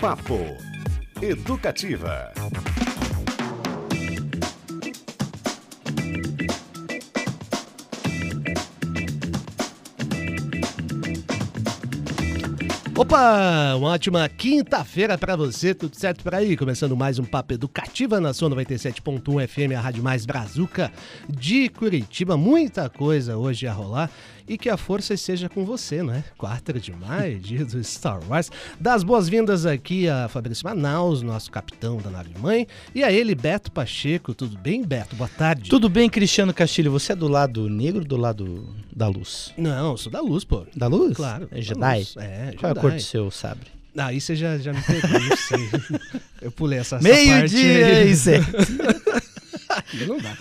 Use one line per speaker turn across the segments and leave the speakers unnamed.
Papo Educativa.
Opa, uma ótima quinta-feira para você, tudo certo por aí? Começando mais um Papo Educativa na sua 97.1 FM, a Rádio Mais Brazuca de Curitiba. Muita coisa hoje a rolar e que a força esteja com você, não é? 4 de maio, dia do Star Wars. Das boas-vindas aqui a Fabrício Manaus, nosso capitão da nave mãe, e a ele, Beto Pacheco. Tudo bem, Beto? Boa tarde.
Tudo bem, Cristiano Castilho. Você é do lado negro ou do lado da luz?
Não, sou da luz, pô.
Da luz?
Claro.
É Jedi?
É,
Qual é a cor do seu sabre?
Ah, aí você já, já me pegou, não sei. Eu pulei essa, essa
Meio
parte
dia,
aí.
isso é.
Aí não dá.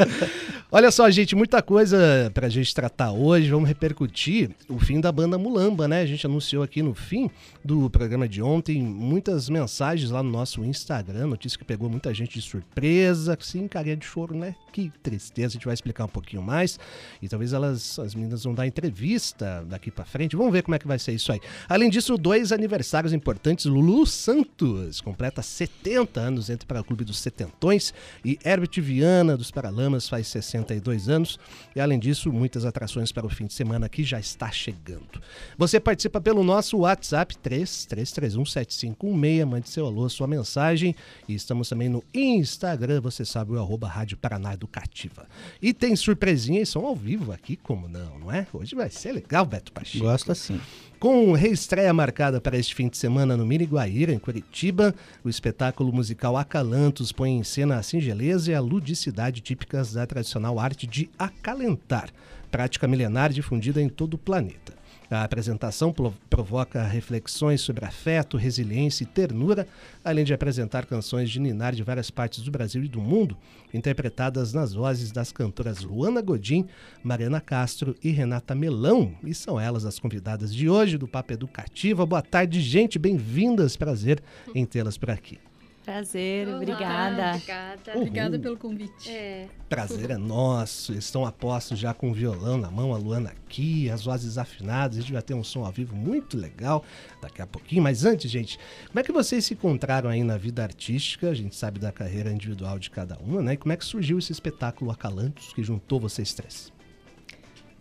Olha só, gente, muita coisa pra gente tratar hoje. Vamos repercutir o fim da banda Mulamba, né? A gente anunciou aqui no fim do programa de ontem muitas mensagens lá no nosso Instagram, notícia que pegou muita gente de surpresa, sim, carinha de choro, né? Que tristeza, a gente vai explicar um pouquinho mais. E talvez elas, as meninas vão dar entrevista daqui pra frente. Vamos ver como é que vai ser isso aí. Além disso, dois aniversários importantes. Lulu Santos completa 70 anos, entra para o Clube dos Setentões. E Herbert Viana, dos Paralamas, faz 62 anos. E além disso, muitas atrações para o fim de semana que já está chegando. Você participa pelo nosso WhatsApp 33317516, mande seu alô, sua mensagem. E estamos também no Instagram, você sabe, o arroba Rádio Paraná Educativa. E tem surpresinha e som ao vivo aqui, como não, não é? Hoje vai ser legal, Beto Pacheco.
Gosto assim.
Com reestreia marcada para este fim de semana no Mini Guaíra, em Curitiba, o espetáculo musical Acalantos põe em cena a singeleza e a ludicidade típicas da tradicional arte de acalentar, prática milenar difundida em todo o planeta. A apresentação provoca reflexões sobre afeto, resiliência e ternura, além de apresentar canções de ninar de várias partes do Brasil e do mundo, interpretadas nas vozes das cantoras Luana Godin, Mariana Castro e Renata Melão. E são elas as convidadas de hoje do Papo Educativa. Boa tarde, gente, bem-vindas. Prazer em tê-las por aqui.
Prazer,
Olá,
obrigada.
Obrigada.
Uhul.
Obrigada pelo convite.
É.
Prazer é nosso. Estão a postos já com o violão na mão, a Luana aqui, as vozes afinadas. A gente vai ter um som ao vivo muito legal daqui a pouquinho. Mas antes, gente, como é que vocês se encontraram aí na vida artística? A gente sabe da carreira individual de cada uma, né? E como é que surgiu esse espetáculo Acalantos que juntou vocês três?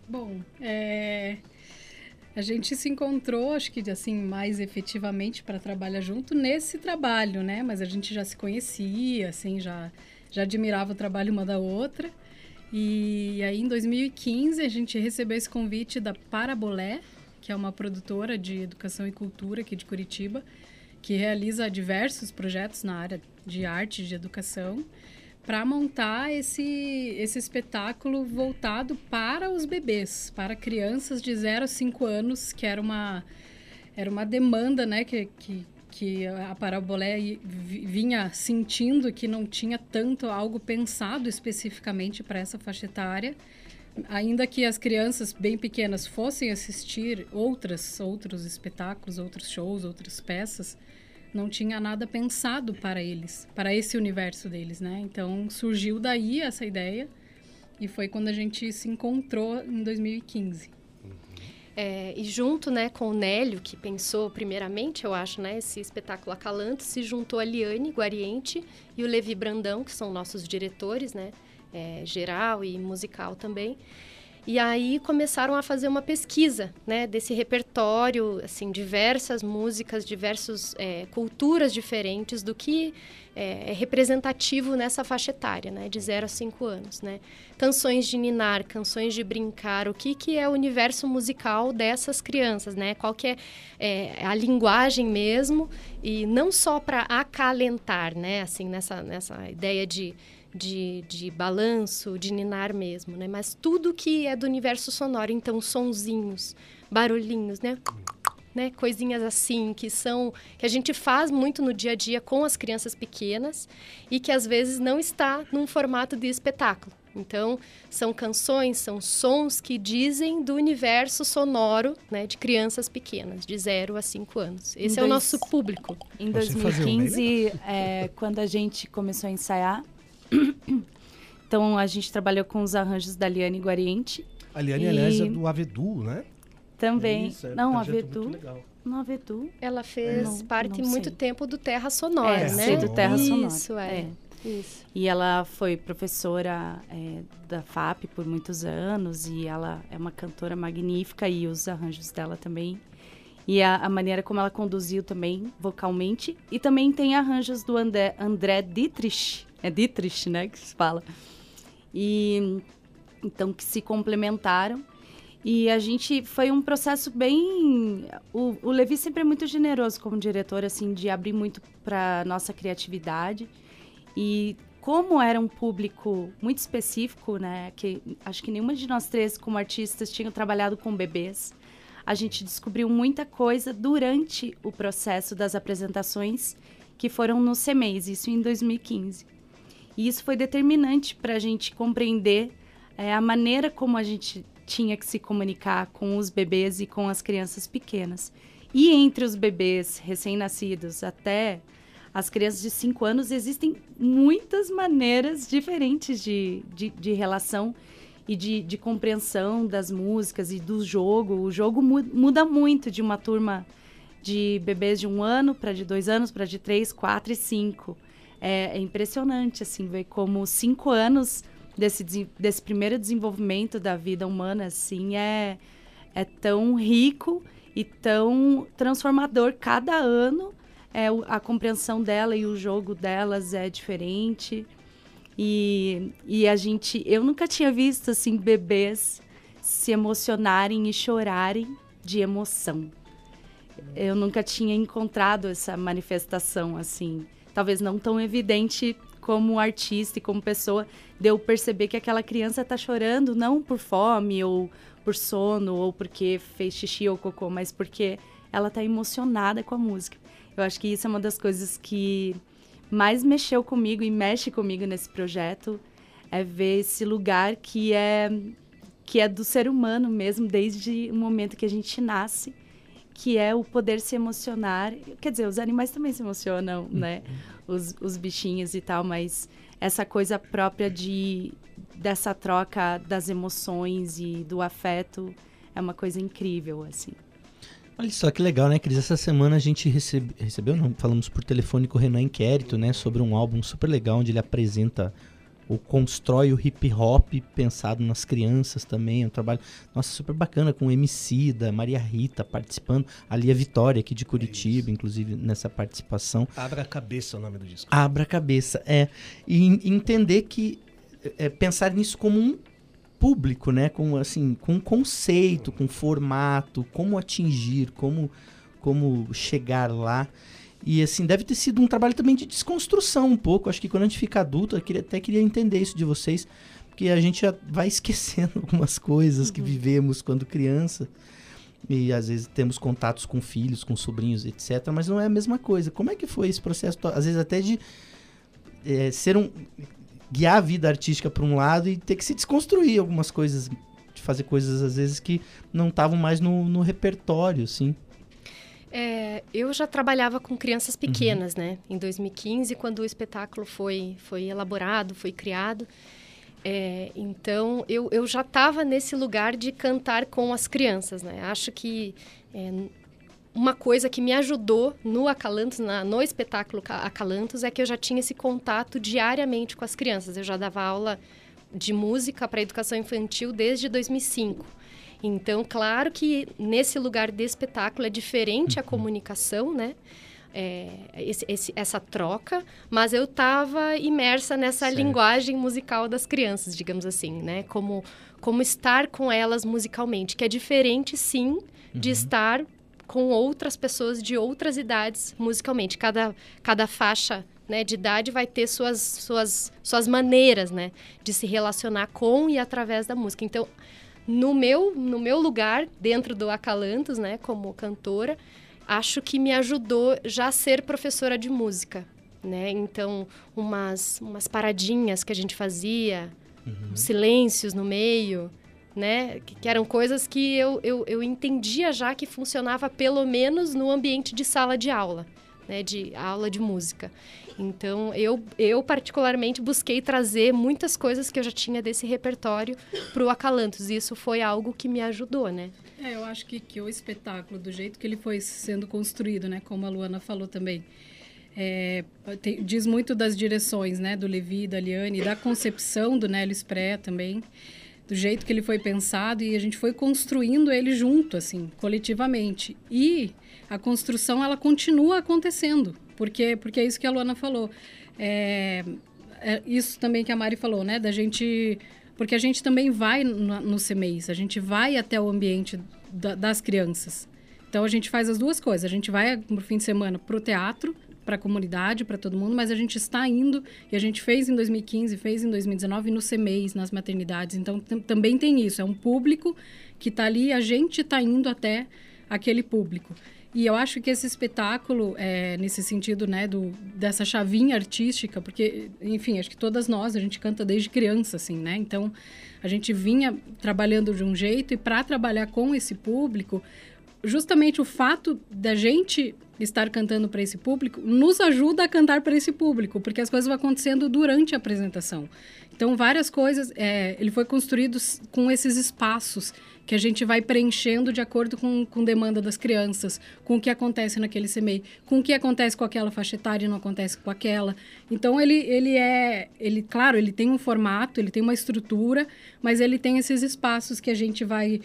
Bom, é, a gente se encontrou, acho que assim, mais efetivamente para trabalhar junto nesse trabalho, né? Mas a gente já se conhecia, assim, já, já admirava o trabalho uma da outra. E aí, em 2015, a gente recebeu esse convite da Parabolé, que é uma produtora de educação e cultura aqui de Curitiba, que realiza diversos projetos na área de arte e de educação, para montar esse, esse espetáculo voltado para os bebês, para crianças de 0 a 5 anos, que era uma, era uma demanda né, que, que, que a Parabolé vinha sentindo que não tinha tanto algo pensado especificamente para essa faixa etária. Ainda que as crianças bem pequenas fossem assistir outras, outros espetáculos, outros shows, outras peças, não tinha nada pensado para eles, para esse universo deles, né? Então surgiu daí essa ideia e foi quando a gente se encontrou em 2015.
É, e junto né, com o Nélio, que pensou primeiramente, eu acho, né, esse espetáculo Acalanto, se juntou a Liane Guariente e o Levi Brandão, que são nossos diretores, né, é, geral e musical também. E aí começaram a fazer uma pesquisa, né, desse repertório, assim, diversas músicas, diversas é, culturas diferentes do que é, é, representativo nessa faixa etária, né, de 0 a 5 anos, né. Canções de ninar, canções de brincar, o que, que é o universo musical dessas crianças, né, qual que é, é a linguagem mesmo, e não só para acalentar, né, assim, nessa, nessa ideia de de, de balanço, de ninar mesmo, né? Mas tudo que é do universo sonoro, então sonzinhos, barulhinhos, né? Né, coisinhas assim que são que a gente faz muito no dia a dia com as crianças pequenas e que às vezes não está num formato de espetáculo. Então, são canções, são sons que dizem do universo sonoro né, de crianças pequenas, de 0 a 5 anos. Esse
Em
é o
dois-
nosso público.
Em
Você fazia um
2015, é, quando a gente começou a ensaiar, então a gente trabalhou com os arranjos da Liane Guariente
A Liane,
E-
aliás, é do Avedu, né?
também.
Isso, é um
não, a
projeto muito
Vedu.
legal.
Nova Edu.
Ela fez
Não-
parte
não
muito
sei.
tempo do Terra Sonora,
É,
né?
do Terra Sonora.
Isso, é.
É.
Isso.
E ela foi professora é, da FAP por muitos anos e ela é uma cantora magnífica e os arranjos dela também. E a, a maneira como ela conduziu também vocalmente. E também tem arranjos do André, André Dietrich. É Dietrich, né, que se fala. E então que se complementaram. E a gente foi um processo bem. O, o Levi sempre é muito generoso como diretor, assim, de abrir muito para nossa criatividade. E como era um público muito específico, né, que acho que nenhuma de nós três como artistas tinham trabalhado com bebês, a gente descobriu muita coisa durante o processo das apresentações que foram no CEMEIS, isso em 2015. E isso foi determinante para a gente compreender é, a maneira como a gente tinha que se comunicar com os bebês e com as crianças pequenas. E entre os bebês recém-nascidos até as crianças de 5 anos, existem muitas maneiras diferentes de, de, de relação e de, de compreensão das músicas e do jogo. O jogo mu- muda muito de uma turma de bebês de um ano para de dois anos para de três, quatro e cinco. É, é impressionante assim ver como cinco anos desse, desse primeiro desenvolvimento da vida humana assim é é tão rico e tão transformador cada ano. É, a compreensão dela e o jogo delas é diferente. E, e a gente, eu nunca tinha visto assim bebês se emocionarem e chorarem de emoção. Eu nunca tinha encontrado essa manifestação assim, talvez não tão evidente como artista e como pessoa, de eu perceber que aquela criança está chorando não por fome ou por sono ou porque fez xixi ou cocô, mas porque ela está emocionada com a música. Eu acho que isso é uma das coisas que mais mexeu comigo e mexe comigo nesse projeto é ver esse lugar que é que é do ser humano mesmo desde o momento que a gente nasce, que é o poder se emocionar. Quer dizer, os animais também se emocionam, né? Os, os bichinhos e tal, mas essa coisa própria de dessa troca das emoções e do afeto é uma coisa incrível, assim.
Olha só que legal, né, Cris? Essa semana a gente recebe, recebeu, não, falamos por telefone com o Renan Inquérito, né, sobre um álbum super legal onde ele apresenta ou constrói o hip hop pensado nas crianças também. É um trabalho, nossa, super bacana, com o MC da Maria Rita participando. Ali a Vitória, aqui de Curitiba, inclusive, nessa participação.
Abra a cabeça é o nome do disco.
Abra a cabeça, é. E en- entender que. é, pensar nisso como um público, né? Com, assim, com um conceito, com formato, como atingir, como, como chegar lá. E assim, deve ter sido um trabalho também de desconstrução um pouco. Acho que quando a gente fica adulto, eu queria, até queria entender isso de vocês, porque a gente já vai esquecendo algumas coisas que vivemos quando criança. E às vezes temos contatos com filhos, com sobrinhos, etc. Mas não é a mesma coisa. Como é que foi esse processo? Às vezes até de é, ser um. guiar a vida artística para um lado e ter que se desconstruir algumas coisas. De fazer coisas, às vezes, que não estavam mais no, no repertório, assim.
É, eu já trabalhava com crianças pequenas, né? Em 2015, quando o espetáculo foi, foi elaborado, foi criado. É, então, eu, eu já estava nesse lugar de cantar com as crianças, né? Acho que é, uma coisa que me ajudou no Acalantos, na, no espetáculo Ca- Acalantos, é que eu já tinha esse contato diariamente com as crianças. Eu já dava aula de música para educação infantil desde 2005. Então, claro que nesse lugar de espetáculo é diferente a comunicação, né? É, esse- esse- essa troca, mas eu estava imersa nessa
Certo.
linguagem musical das crianças, digamos assim, né? Como, como estar com elas musicalmente, que é diferente, sim, de estar com outras pessoas de outras idades musicalmente. Cada, cada faixa né, de idade vai ter suas, suas, suas maneiras né, de se relacionar com e através da música. Então, no meu, no meu lugar, dentro do Acalantos, né, como cantora, acho que me ajudou já a ser professora de música. Né? Então, umas, umas paradinhas que a gente fazia, uns silêncios no meio, né? Que, que eram coisas que eu, eu, eu entendia já que funcionava pelo menos no ambiente de sala de aula, né? De aula de música. Então, eu, eu particularmente busquei trazer muitas coisas que eu já tinha desse repertório para o Acalantos. E isso foi algo que me ajudou, né?
É, eu acho que, que o espetáculo, do jeito que ele foi sendo construído, né, como a Luana falou também, é, tem, diz muito das direções, né, do Levi, da Liane, da concepção do Nélio Spré também, do jeito que ele foi pensado e a gente foi construindo ele junto, assim, coletivamente. E a construção, ela continua acontecendo, porque, porque é isso que a Luana falou. É, é isso também que a Mari falou, né, da gente porque a gente também vai no, no CMEIs, a gente vai até o ambiente da, das crianças. Então a gente faz as duas coisas. A gente vai no fim de semana para o teatro, para a comunidade, para todo mundo, mas a gente está indo e a gente fez em 2015, fez em 2019 no CMEIs, nas maternidades. Então também tem isso. É um público que está ali, a gente está indo até aquele público. E eu acho que esse espetáculo, é, nesse sentido, né, do, dessa chavinha artística, porque, enfim, acho que todas nós, a gente canta desde criança, assim, né? Então, a gente vinha trabalhando de um jeito e para trabalhar com esse público, justamente o fato da gente estar cantando para esse público nos ajuda a cantar para esse público, porque as coisas vão acontecendo durante a apresentação. Então, várias coisas, é, ele foi construído com esses espaços que a gente vai preenchendo de acordo com, com demanda das crianças, com o que acontece naquele CMEI, com o que acontece com aquela faixa etária e não acontece com aquela. Então, ele, ele é, ele, claro, ele tem um formato, ele tem uma estrutura, mas ele tem esses espaços que a gente vai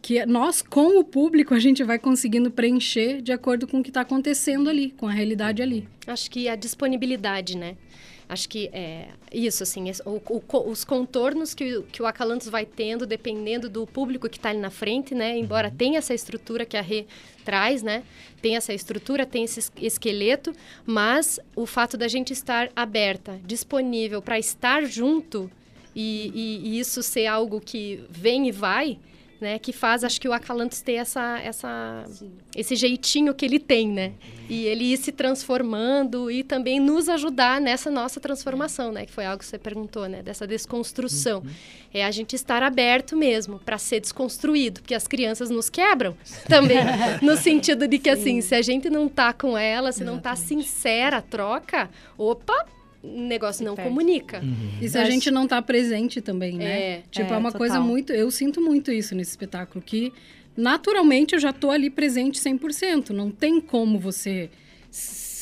que nós, com o público, a gente vai conseguindo preencher de acordo com o que está acontecendo ali, com a realidade ali.
Acho que a disponibilidade, né? Acho que é isso, assim, o, o, os contornos que, que o Acalantos vai tendo, dependendo do público que está ali na frente, né? Embora uhum. tenha essa estrutura que a Rê traz, né? Tem essa estrutura, tem esse esqueleto, mas o fato da gente estar aberta, disponível para estar junto e, e, e isso ser algo que vem e vai, né? Que faz, acho que o Acalantos ter essa, essa, esse jeitinho que ele tem, né? E ele ir se transformando e também nos ajudar nessa nossa transformação, né? Que foi algo que você perguntou, né? Dessa desconstrução. Uhum. É a gente estar aberto mesmo para ser desconstruído, porque as crianças nos quebram também, no sentido de que, assim, Sim. assim, se a gente não tá com ela, se não tá sincera a troca, opa, negócio não comunica.
Uhum. E se a gente não está presente também, né? É, tipo, é, é uma total. coisa muito... Eu sinto muito isso nesse espetáculo, que naturalmente eu já estou ali presente 100%. Não tem como você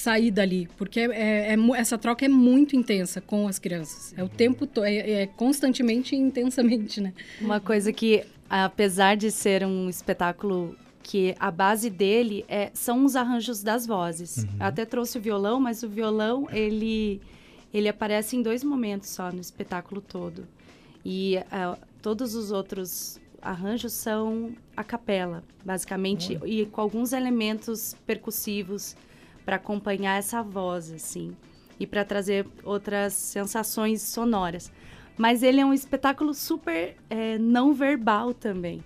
sair dali, porque é, é, é, essa troca é muito intensa com as crianças. É o tempo todo, é, é, constantemente e intensamente, né?
Uma coisa que, apesar de ser um espetáculo que a base dele é, são os arranjos das vozes. Uhum. Eu até trouxe o violão, mas o violão, ele ele aparece em dois momentos só no espetáculo todo. E uh, todos os outros arranjos são a capela, basicamente, e com alguns elementos percussivos para acompanhar essa voz, assim, e para trazer outras sensações sonoras. Mas ele é um espetáculo super é, não verbal também.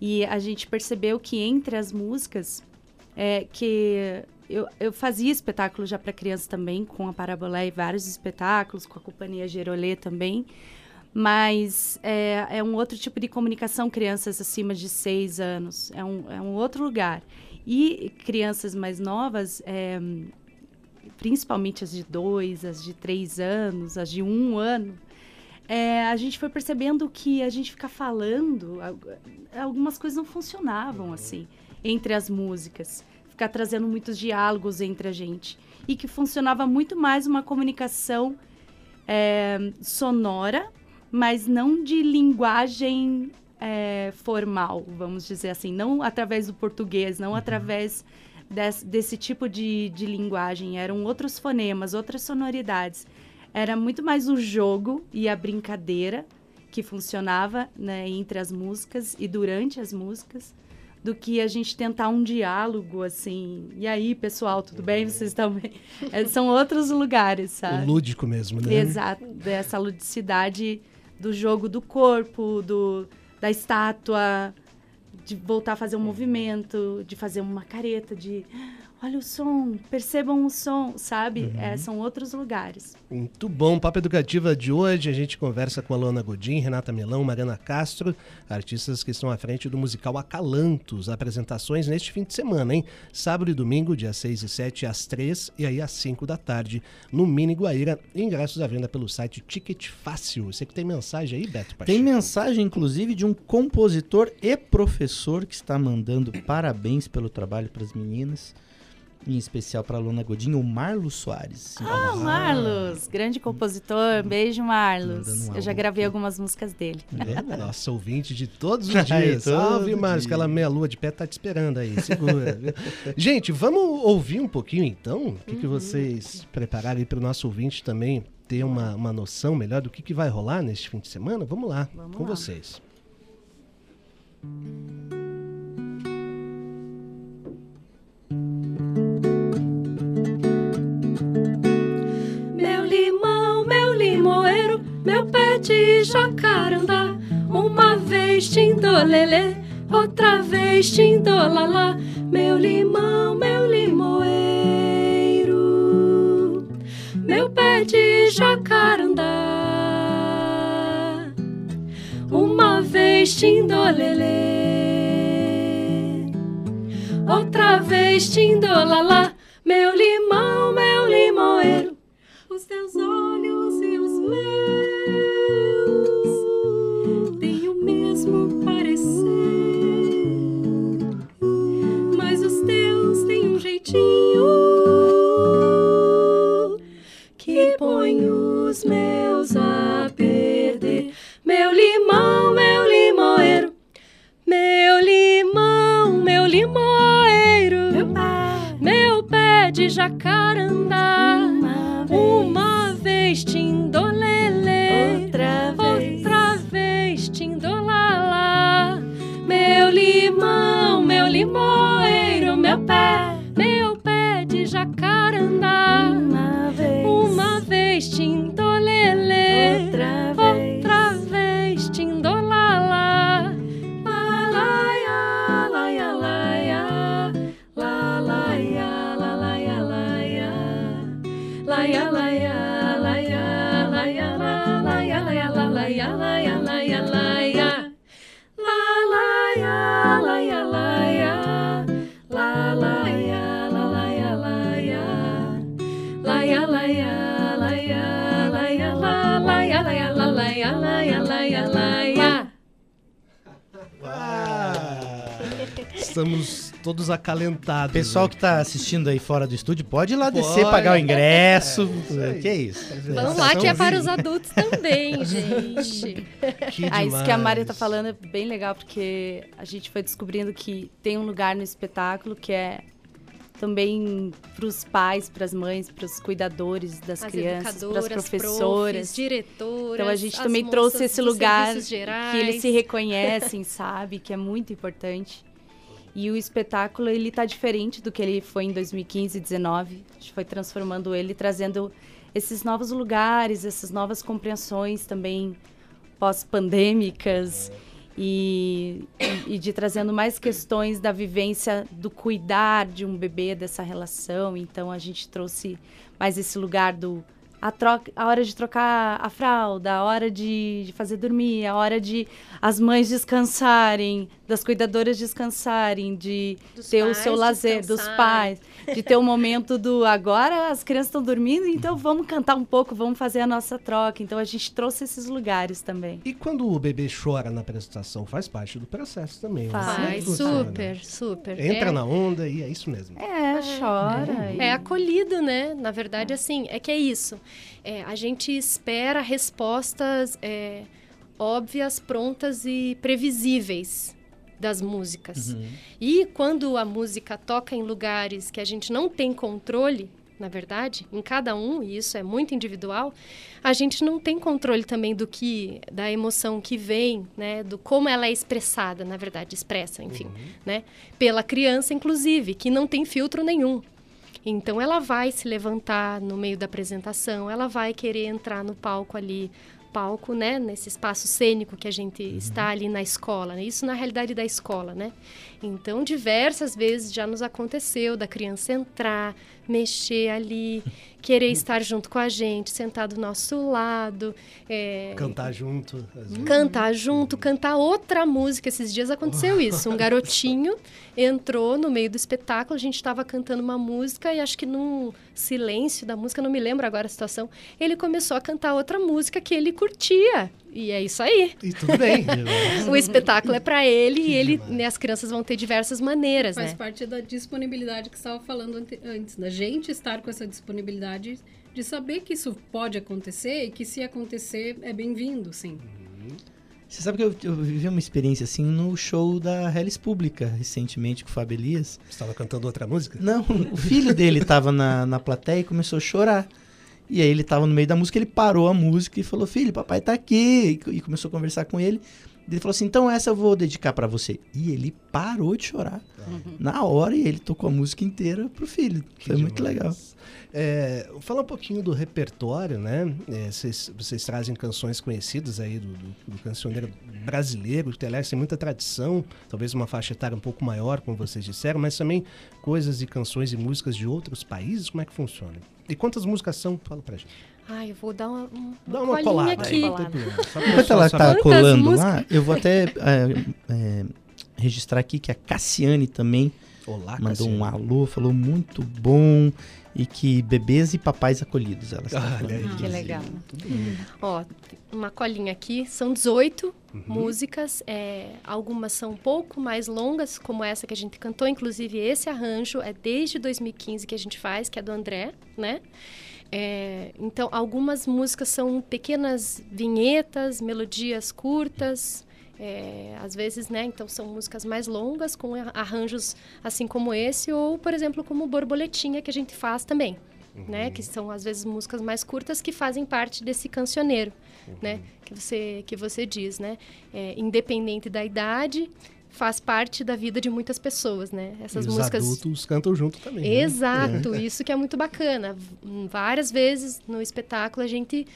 E a gente percebeu que entre as músicas, é, que eu, eu fazia espetáculo já para criança também, com a Parabolé e vários espetáculos, com a Companhia Gerolê também. Mas é, é um outro tipo de comunicação, crianças acima de seis anos. É um, é um outro lugar. E crianças mais novas, é, principalmente as de dois, as de três anos, as de um ano, é, a gente foi percebendo que a gente ficar falando, algumas coisas não funcionavam assim entre as músicas ficar trazendo muitos diálogos entre a gente. E que funcionava muito mais uma comunicação é, sonora, mas não de linguagem é, formal, vamos dizer assim. Não através do português, não uhum. através desse, desse tipo de, de linguagem. Eram outros fonemas, outras sonoridades. Era muito mais o jogo e a brincadeira que funcionava né, entre as músicas e durante as músicas do que a gente tentar um diálogo, assim. E aí, pessoal, tudo bem? Vocês estão bem? É, são outros lugares, sabe?
O lúdico mesmo, né?
Exato. Dessa ludicidade do jogo do corpo, do, da estátua, de voltar a fazer um movimento, de fazer uma careta, de olha o som, percebam o som, sabe?
Uhum.
É, são outros lugares.
Muito bom. Papo Educativa de hoje, a gente conversa com a Luana Godin, Renata Melão, Mariana Castro, artistas que estão à frente do musical Acalantos. Apresentações neste fim de semana, hein? Sábado e domingo, dia 6 e 7, às 3 e aí às 5 da tarde, no Mini Guaíra. Ingressos à venda pelo site Ticket Fácil. Você que tem mensagem aí, Beto Pacheco?
Tem mensagem, inclusive, de um compositor e professor que está mandando parabéns pelo trabalho para as meninas. Em especial para a Luna Godinho, o Marlos Soares.
Ah, Marlos, grande compositor. Beijo, Marlos.
Um
Eu já gravei
aqui.
algumas músicas dele.
Verdade.
Nossa, ouvinte de todos os dias. Salve, Marcos,
dia.
aquela meia lua de pé tá te esperando aí, segura. Gente, vamos ouvir um pouquinho então? O que, que vocês prepararam aí para o nosso ouvinte também ter uma, uma noção melhor do que, que vai rolar neste fim de semana? Vamos lá,
Vamos
com
lá.
vocês.
Meu de jacarandá. Uma vez tindolelê, outra vez tindolalá. Meu limão, meu limoeiro, meu pé de jacarandá. Uma vez tindolelê, outra vez tindolalá.
Estamos todos acalentados.
Pessoal
né?
que tá assistindo aí fora do estúdio, pode ir lá
Pode.
descer, pagar o ingresso.
isso aí.
que isso?
Vamos lá, que é para os adultos também, gente.
Que
Ah, isso que a Mari tá
demais.
falando é bem legal, porque a gente foi descobrindo que tem um lugar no espetáculo que é também para os pais, para as mães, para os cuidadores das
As
crianças, para as
educadoras,
professoras.
profs, diretoras.
Então a gente
as
também trouxe esse lugar que eles se reconhecem, sabe? Que é muito importante. E o espetáculo, ele tá diferente do que ele foi em 2015 e 2019. A gente foi transformando ele, trazendo esses novos lugares, essas novas compreensões também pós-pandêmicas. E, e de trazendo mais questões da vivência do cuidar de um bebê, dessa relação. Então a gente trouxe mais esse lugar do a, troca, a hora de trocar a fralda, a hora de, de fazer dormir, a hora de as mães descansarem, das cuidadoras descansarem, de
Dos
ter o seu lazer, dos
descansarem.
pais, de ter o momento do agora as crianças estão dormindo, então vamos cantar um pouco, vamos fazer a nossa troca. Então a gente trouxe esses lugares também.
E quando o bebê chora na apresentação, faz parte do processo também.
Faz.
É
Faz,
funciona?
super, super.
Entra
é,
na onda e é isso mesmo.
É, chora. e-
É acolhido, né? Na verdade, assim, é que é isso. É, a gente espera respostas é, óbvias, prontas e previsíveis das músicas. E quando a música toca em lugares que a gente não tem controle, na verdade, em cada um, e isso é muito individual, a gente não tem controle também do que, da emoção que vem, né, do como ela é expressada, na verdade, expressa, enfim, né, pela criança, inclusive, que não tem filtro nenhum. Então ela vai se levantar no meio da apresentação, ela vai querer entrar no palco ali
palco, né? Nesse espaço cênico que a gente está ali na escola, né? Isso na realidade da escola, né? Então, diversas vezes já nos aconteceu da criança entrar, mexer ali, querer estar junto com a gente, sentar do nosso lado, é,
Cantar junto.
cantar junto, cantar outra música. Esses dias aconteceu isso. Um garotinho entrou no meio do espetáculo, a gente estava cantando uma música e acho que num silêncio da música, não me lembro agora a situação, ele começou a cantar outra música que ele curtia. E é isso aí.
E tudo bem.
O espetáculo é para ele
Que
e ele, né, as crianças vão ter diversas maneiras,
Faz
né?
parte da disponibilidade que você estava falando ante- antes, da gente estar com essa disponibilidade de saber que isso pode acontecer e que se acontecer é bem-vindo, sim.
Você sabe que eu, eu vivi uma experiência assim no show da Hellis Pública, recentemente, com o Fábio Elias.
Você estava cantando outra música?
Não, o filho dele tava na, na plateia e começou a chorar. E aí ele tava no meio da música, ele parou a música e falou, filho, papai tá aqui. E, e começou a conversar com ele. Ele falou assim, então essa eu vou dedicar pra você. E ele parou de chorar. Na hora, e ele tocou a música inteira pro filho.
Que
Foi muito
demais.
legal.
É, fala um pouquinho do repertório, né? É, vocês, vocês trazem canções conhecidas aí do, do, do cancioneiro brasileiro, que aliás tem muita tradição, talvez uma faixa etária um pouco maior, como vocês disseram, mas também coisas e canções e músicas de outros países, como é que funciona? E quantas músicas são? Fala pra gente.
Ai, eu vou dar uma, uma,
Dá
uma
colada
aqui.
pra
Enquanto ela tá colando
músicas?
lá, eu vou até é, é, registrar aqui que a Cassiane também
Olá,
mandou um
Cassiano.
alô, falou muito bom. E que bebês e papais acolhidos. Ela está
Olha aí.
Que legal.
Ó, uma colinha aqui, são 18 músicas, é, algumas são um pouco mais longas, como essa que a gente cantou, inclusive esse arranjo é desde 2015 que a gente faz, que é do André, né? É, então, algumas músicas são pequenas vinhetas, melodias curtas, é, às vezes, né? Então, são músicas mais longas, com arranjos assim como esse, ou, por exemplo, como Borboletinha, que a gente faz também né? Que são às vezes músicas mais curtas que fazem parte desse cancioneiro, né? Que você que você diz, né? É, independente da idade, faz parte da vida de muitas pessoas, né? Essas
e os
músicas.
adultos cantam junto também. né?
Exato, isso que é muito bacana. Várias vezes no espetáculo a gente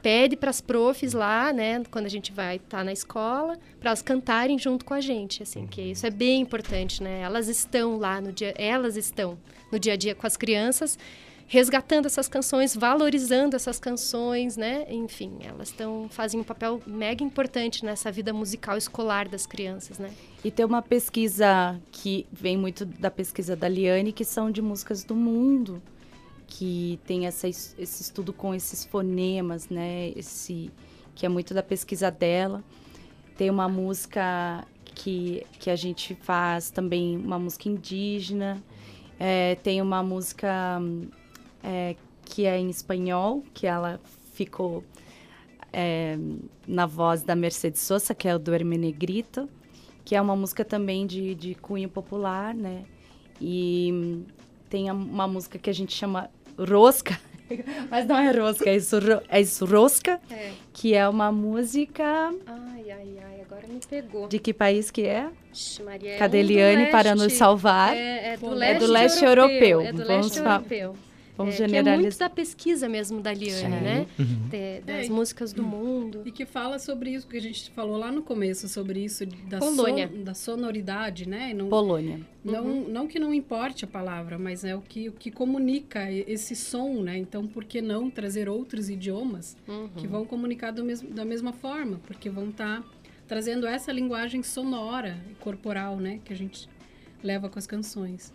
pede para as profs lá, né, quando a gente vai estar na escola, para elas cantarem junto com a gente, assim, que isso é bem importante, né? Elas estão lá no dia, elas estão no dia a dia com as crianças, resgatando essas canções, valorizando essas canções, né? Enfim, elas estão fazem um papel mega importante nessa vida musical escolar das crianças, né?
E tem uma pesquisa que vem muito da pesquisa da Liane, que são de músicas do mundo, que tem essa, es- esse estudo com esses fonemas, né? Esse, que é muito da pesquisa dela. Tem uma música que, que a gente faz também, uma música indígena. É, tem uma música hum, é, que é em espanhol, que ela ficou é, na voz da Mercedes Sosa, que é o Duerme Negrito que é uma música também de, de cunho popular, né? E tem uma música que a gente chama Rosca, mas não é Rosca, é, surro, é Rosca,
É.
que é uma música
Ai, ai, ai, agora me pegou.
de que país que é?
Maria, é um do
para nos salvar?
É, é do
É
leste,
do leste europeu.
É do
Vamos
leste
fa-
europeu.
Vamos
é, que é muito
generalizar.
da pesquisa mesmo da Liane,
Sim.
né?
Uhum.
De- das
É, e-
músicas do mundo.
E que fala sobre isso que a gente falou lá no começo, sobre isso da,
Polônia.
son- da sonoridade, né? Não,
Polônia.
não, não que não importe a palavra, mas é o que, o que comunica esse som, né? Então, por que não trazer outros idiomas
Uhum.
que vão comunicar do mesmo, da mesma forma? Porque vão estar trazendo essa linguagem sonora e corporal, né? Que a gente leva com as canções.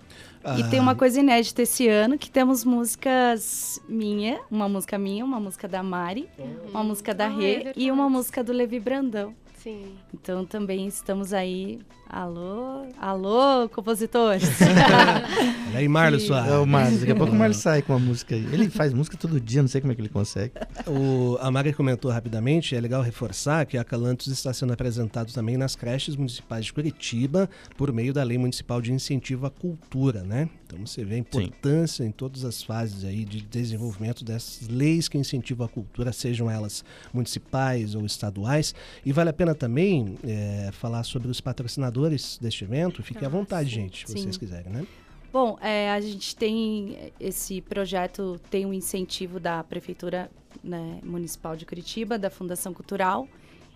E tem
Ah,
uma coisa inédita esse ano, que temos músicas minha, uma música minha, uma música da Mari, uma música da
Ah, é
Rê e
verdade.
uma música do Levi Brandão.
Sim.
Então também estamos aí. Alô, alô, compositores.
Olha aí, Marlos Soares.
É o Marlos, daqui a pouco o Marlos sai com uma música aí. Ele faz música todo dia, não sei como é que ele consegue.
O, a Mari comentou rapidamente, é legal reforçar que a Calantos está sendo apresentado também nas creches municipais de Curitiba por meio da Lei Municipal de Incentivo à Cultura, né? Então você vê a importância em todas as fases aí de desenvolvimento dessas leis que incentivam a cultura, sejam elas municipais ou estaduais. E vale a pena também é, falar sobre os patrocinadores deste evento. Fique à
Ah,
vontade,
sim,
gente, se
sim.
vocês quiserem, né?
Bom, é, a gente tem esse projeto, tem um incentivo da prefeitura né, Municipal de Curitiba, da Fundação Cultural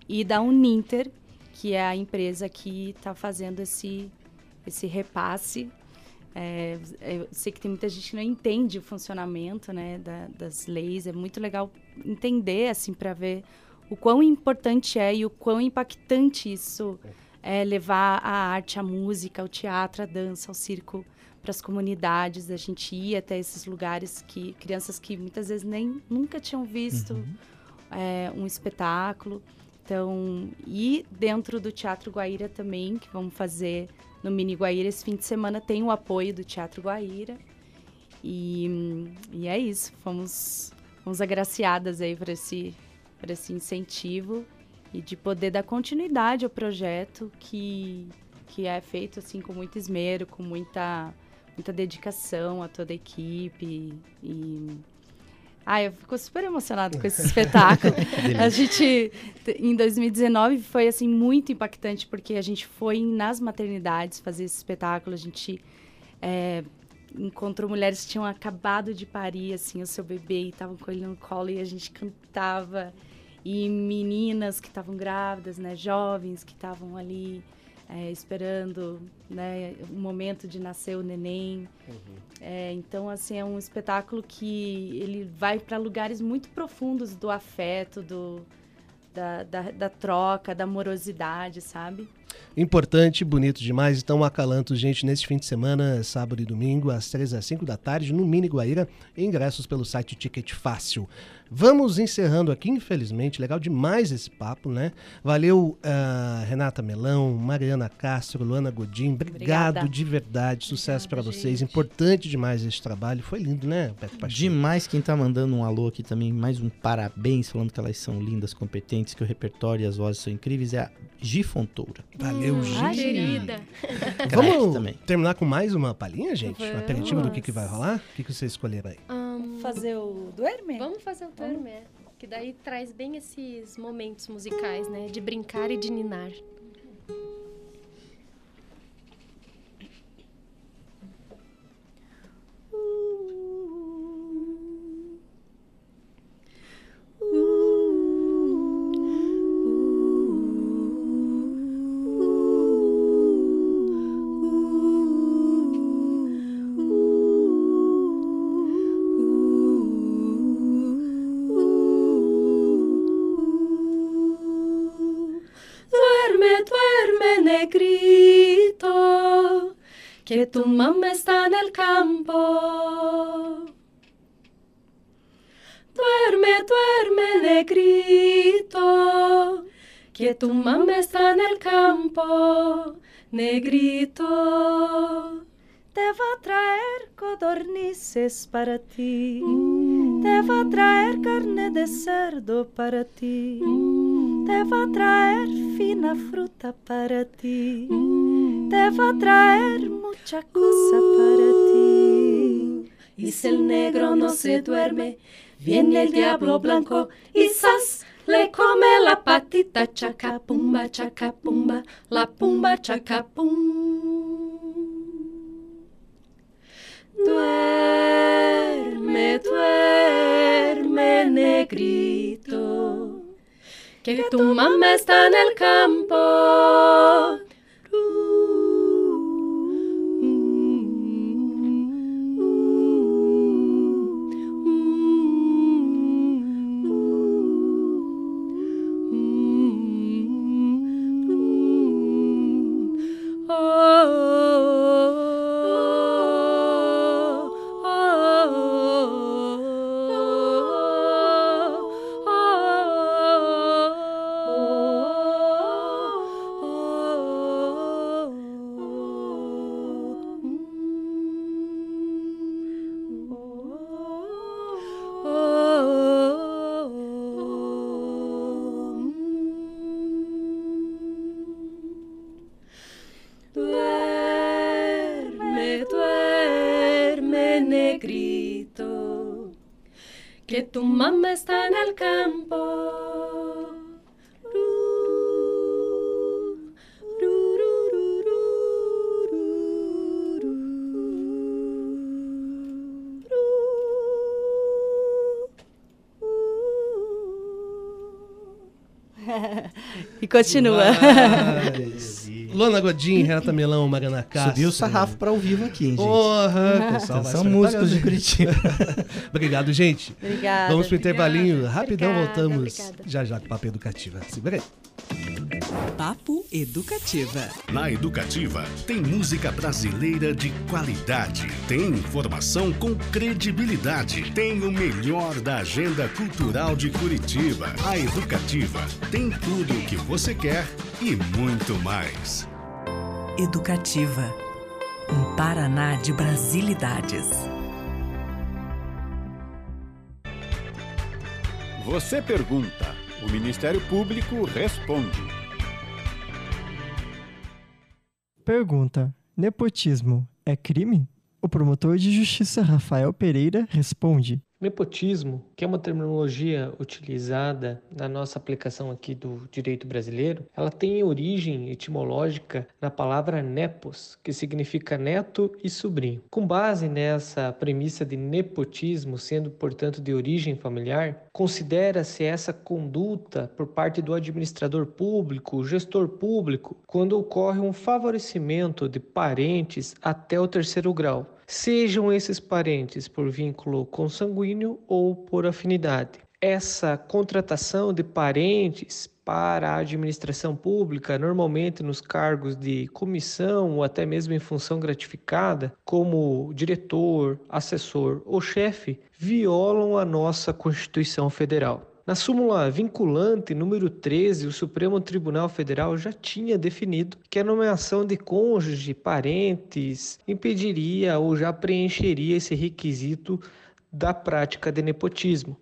e da Uninter, que é a empresa que está fazendo esse, esse repasse. É, eu sei que tem muita gente que não entende o funcionamento né, da, das leis. É muito legal entender assim para ver o quão importante é e o quão impactante isso é levar a arte, a música, o teatro, a dança, o circo para as comunidades. A gente ir até esses lugares que crianças que muitas vezes nem nunca tinham visto
Uhum.
é, um espetáculo. Então, e dentro do Teatro Guaíra também, que vamos fazer no Mini Guaíra esse fim de semana, tem o apoio do Teatro Guaíra. E, e é isso, fomos, fomos agraciadas aí por esse, esse incentivo e de poder dar continuidade ao projeto que, que é feito assim com muito esmero, com muita, muita dedicação a toda a equipe e ah, eu fico super emocionada com esse espetáculo. a gente, em 2019, foi assim muito impactante porque a gente foi nas maternidades fazer esse espetáculo. A gente é, encontrou mulheres que tinham acabado de parir assim o seu bebê e estavam com ele no colo e a gente cantava e meninas que estavam grávidas, né, jovens que estavam ali é, esperando, né, o momento de nascer o neném. É, então, assim, é um espetáculo que ele vai para lugares muito profundos do afeto, do, da, da, da troca, da amorosidade, sabe?
Importante, bonito demais. Então, acalanto, gente, nesse fim de semana, sábado e domingo, às 3 às 5 da tarde, no Mini Guaíra, ingressos pelo site Ticket Fácil. Vamos encerrando aqui, infelizmente. Legal demais esse papo, né? Valeu, ah, Renata Melão, Mariana Castro, Luana Godin. Obrigado
Obrigada.
de verdade. Sucesso para vocês. Importante demais esse trabalho. Foi lindo, né, Beto Pacheco?
Demais quem tá mandando um alô aqui também, mais um parabéns, falando que elas são lindas, competentes, que o repertório e as vozes são incríveis, é a Gi Fontoura.
Valeu,
Ai,
gente.
Querida.
Vamos
também.
terminar com mais uma palhinha, gente? Um aperitivo do que, que vai rolar? O que, que vocês escolheram aí?
Ahn,
Fazer o do Hermes?
vamos fazer o Termé. Que daí traz bem esses momentos musicais, né? De brincar e de ninar.
Que tu mamá está en el campo. Duerme, duerme, negrito, que tu mamá está en el campo, negrito.
Te va a traer codornices para ti. Te va a traer carne de cerdo para ti. Te va a traer fina fruta para ti. Te va a traer mucha cosa para ti.
Y si el negro no se duerme, viene el diablo blanco y ¡zas! Le come la patita chacapumba, chacapumba, la pumba chacapum. Duerme, duerme, negrito, que tu mamá está en el campo. Come sta nel campo. Ru, ru, ru,
e continua.
Luana Godin, Renata Melão, Mariana Castro.
Subiu o sarrafo para ao vivo aqui, hein, gente.
Porra, o pessoal
São músicos de. Curitiba.
Obrigado, gente.
Obrigada.
Vamos pro intervalinho. Rapidão,
Obrigada,
voltamos
obrigada.
já já com o Papo Educativa. Segura aí.
Papo Educativa.
Na Educativa, tem música brasileira de qualidade, tem informação com credibilidade, tem o melhor da agenda cultural de Curitiba. A Educativa tem tudo o que você quer e muito mais.
Educativa. Um Paraná de Brasilidades.
Você pergunta, o Ministério Público responde.
Pergunta: Nepotismo é crime? O promotor de justiça Rafael Pereira responde:
Nepotismo, que é uma terminologia utilizada na nossa aplicação aqui do direito brasileiro, ela tem origem etimológica na palavra nepos, que significa neto e sobrinho. Com base nessa premissa de nepotismo, sendo portanto de origem familiar, considera-se essa conduta por parte do administrador público, gestor público, quando ocorre um favorecimento de parentes até o terceiro grau sejam esses parentes por vínculo consanguíneo ou por afinidade. Essa contratação de parentes para a administração pública, normalmente nos cargos de comissão ou até mesmo em função gratificada, como diretor, assessor ou chefe, violam a nossa Constituição Federal. Na súmula vinculante número 13, o Supremo Tribunal Federal já tinha definido que a nomeação de cônjuge, parentes, impediria ou já preencheria esse requisito da prática de nepotismo.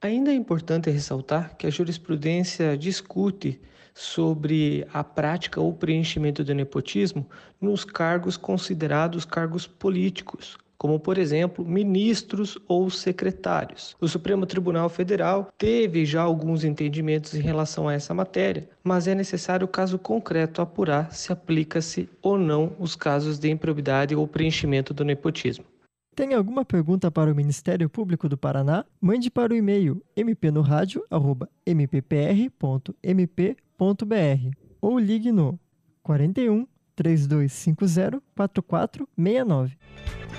Ainda é importante ressaltar que a jurisprudência discute sobre a prática ou preenchimento do nepotismo nos cargos considerados cargos políticos, como, por exemplo, ministros ou secretários. O Supremo Tribunal Federal teve já alguns entendimentos em relação a essa matéria, mas é necessário o caso concreto apurar se aplica-se ou não os casos de improbidade ou preenchimento do nepotismo.
Tem alguma pergunta para o Ministério Público do Paraná? Mande para o e-mail mpnoradio.mppr.mp.br ou ligue no 41 3250 4469.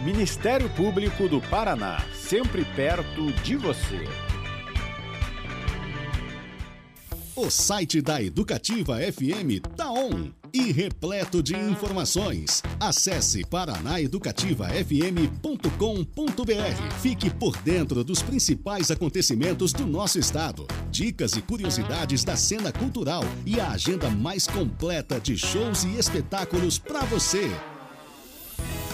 Ministério Público do Paraná, sempre perto de você.
O site da Educativa FM tá on e repleto de informações. Acesse paranaeducativafm.com.br. Fique por dentro dos principais acontecimentos do nosso estado, dicas e curiosidades da cena cultural e a agenda mais completa de shows e espetáculos para você.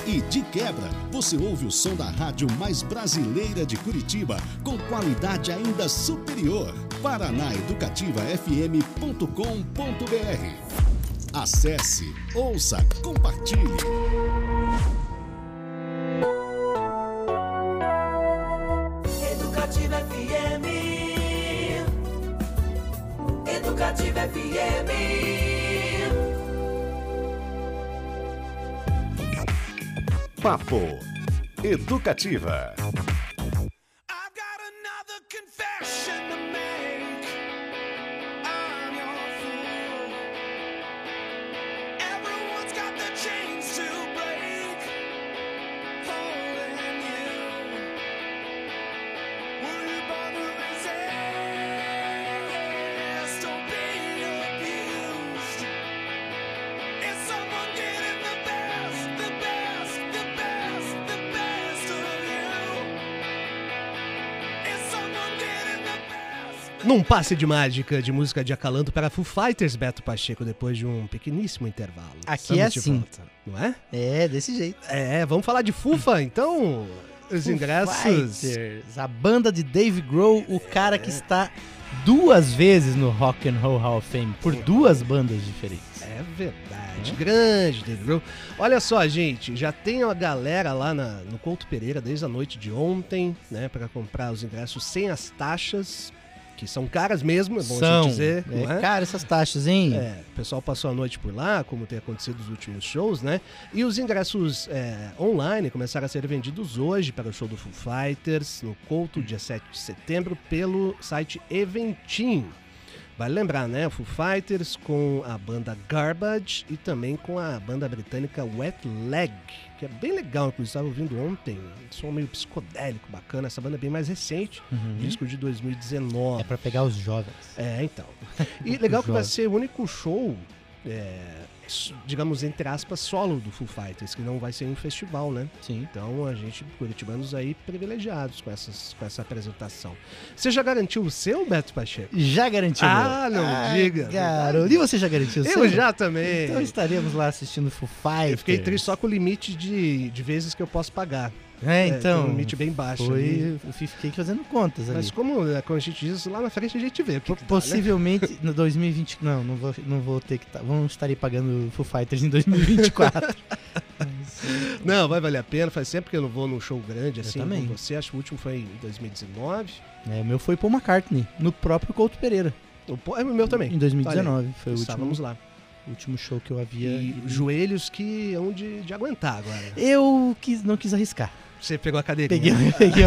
E de quebra, você ouve o som da rádio mais brasileira de Curitiba, com qualidade ainda superior. paranaeducativafm.com.br. Acesse, ouça, compartilhe.
Educativa FM. Educativa FM.
Papo Educativa.
Num passe de mágica de música de acalanto para Foo Fighters, Beto Pacheco, depois de um pequeníssimo intervalo.
Aqui é
Estamos de
assim.
volta, não é?
É, desse jeito.
É, vamos falar de Fufa, então. Os
Foo
ingressos.
Fighters, a banda de Dave Grohl, o cara que está duas vezes no Rock and Roll Hall of Fame, por duas bandas diferentes.
É verdade, grande Dave Grohl. Olha só, gente, já tem a galera lá na- no Couto Pereira desde a noite de ontem, né, para comprar os ingressos sem as taxas, que são caras mesmo, é bom
São.
dizer,
É,
é?
Cara, essas taxas, hein?
É, o pessoal passou a noite por lá, como tem acontecido nos últimos shows, né? E os ingressos é, online começaram a ser vendidos hoje para o show do Foo Fighters, no Couto, dia 7 de setembro, pelo site Eventim. Vale lembrar, né? Foo Fighters com a banda Garbage e também com a banda britânica Wet Leg, que é bem legal, inclusive estava ouvindo ontem. Um som meio psicodélico, bacana. Essa banda é bem mais recente,
Uhum.
disco de 2019.
É pra pegar os jovens.
É, então. E legal que vai ser o único show, é, digamos, entre aspas, solo do Foo Fighters, que não vai ser um festival, né?
Sim.
Então a gente, curitibanos aí, privilegiados com, essas, com essa apresentação. Você já garantiu o seu, Beto Pacheco?
Já garantiu.
Ah,
meu.
não diga.
Garoto. E você já garantiu o
Eu
seu?
já também.
Então estaremos lá assistindo Foo Fighters.
Eu fiquei triste só com o limite de, de vezes que eu posso pagar.
É,
tem
então.
um limite bem baixo.
Foi,
ali.
eu fiquei fazendo contas ali.
Mas como, como a gente diz, lá na frente a gente vê. que que dá, né?
Possivelmente no 2020. Não, não vou, não vou ter que. Tá, vamos estar pagando Foo Fighters em 2024.
Não, vai valer a pena. Faz sempre que eu não vou num show grande assim.
também.
Com você, acho que o último foi em 2019.
é, o meu foi Paul McCartney, no próprio Couto Pereira.
O, é o meu também.
Em 2019.
Olha aí,
foi o
Estávamos
último,
lá.
último show que eu havia.
E joelhos que hão de, de aguentar agora.
Eu quis, não quis arriscar.
Você pegou a cadeirinha.
Peguei, peguei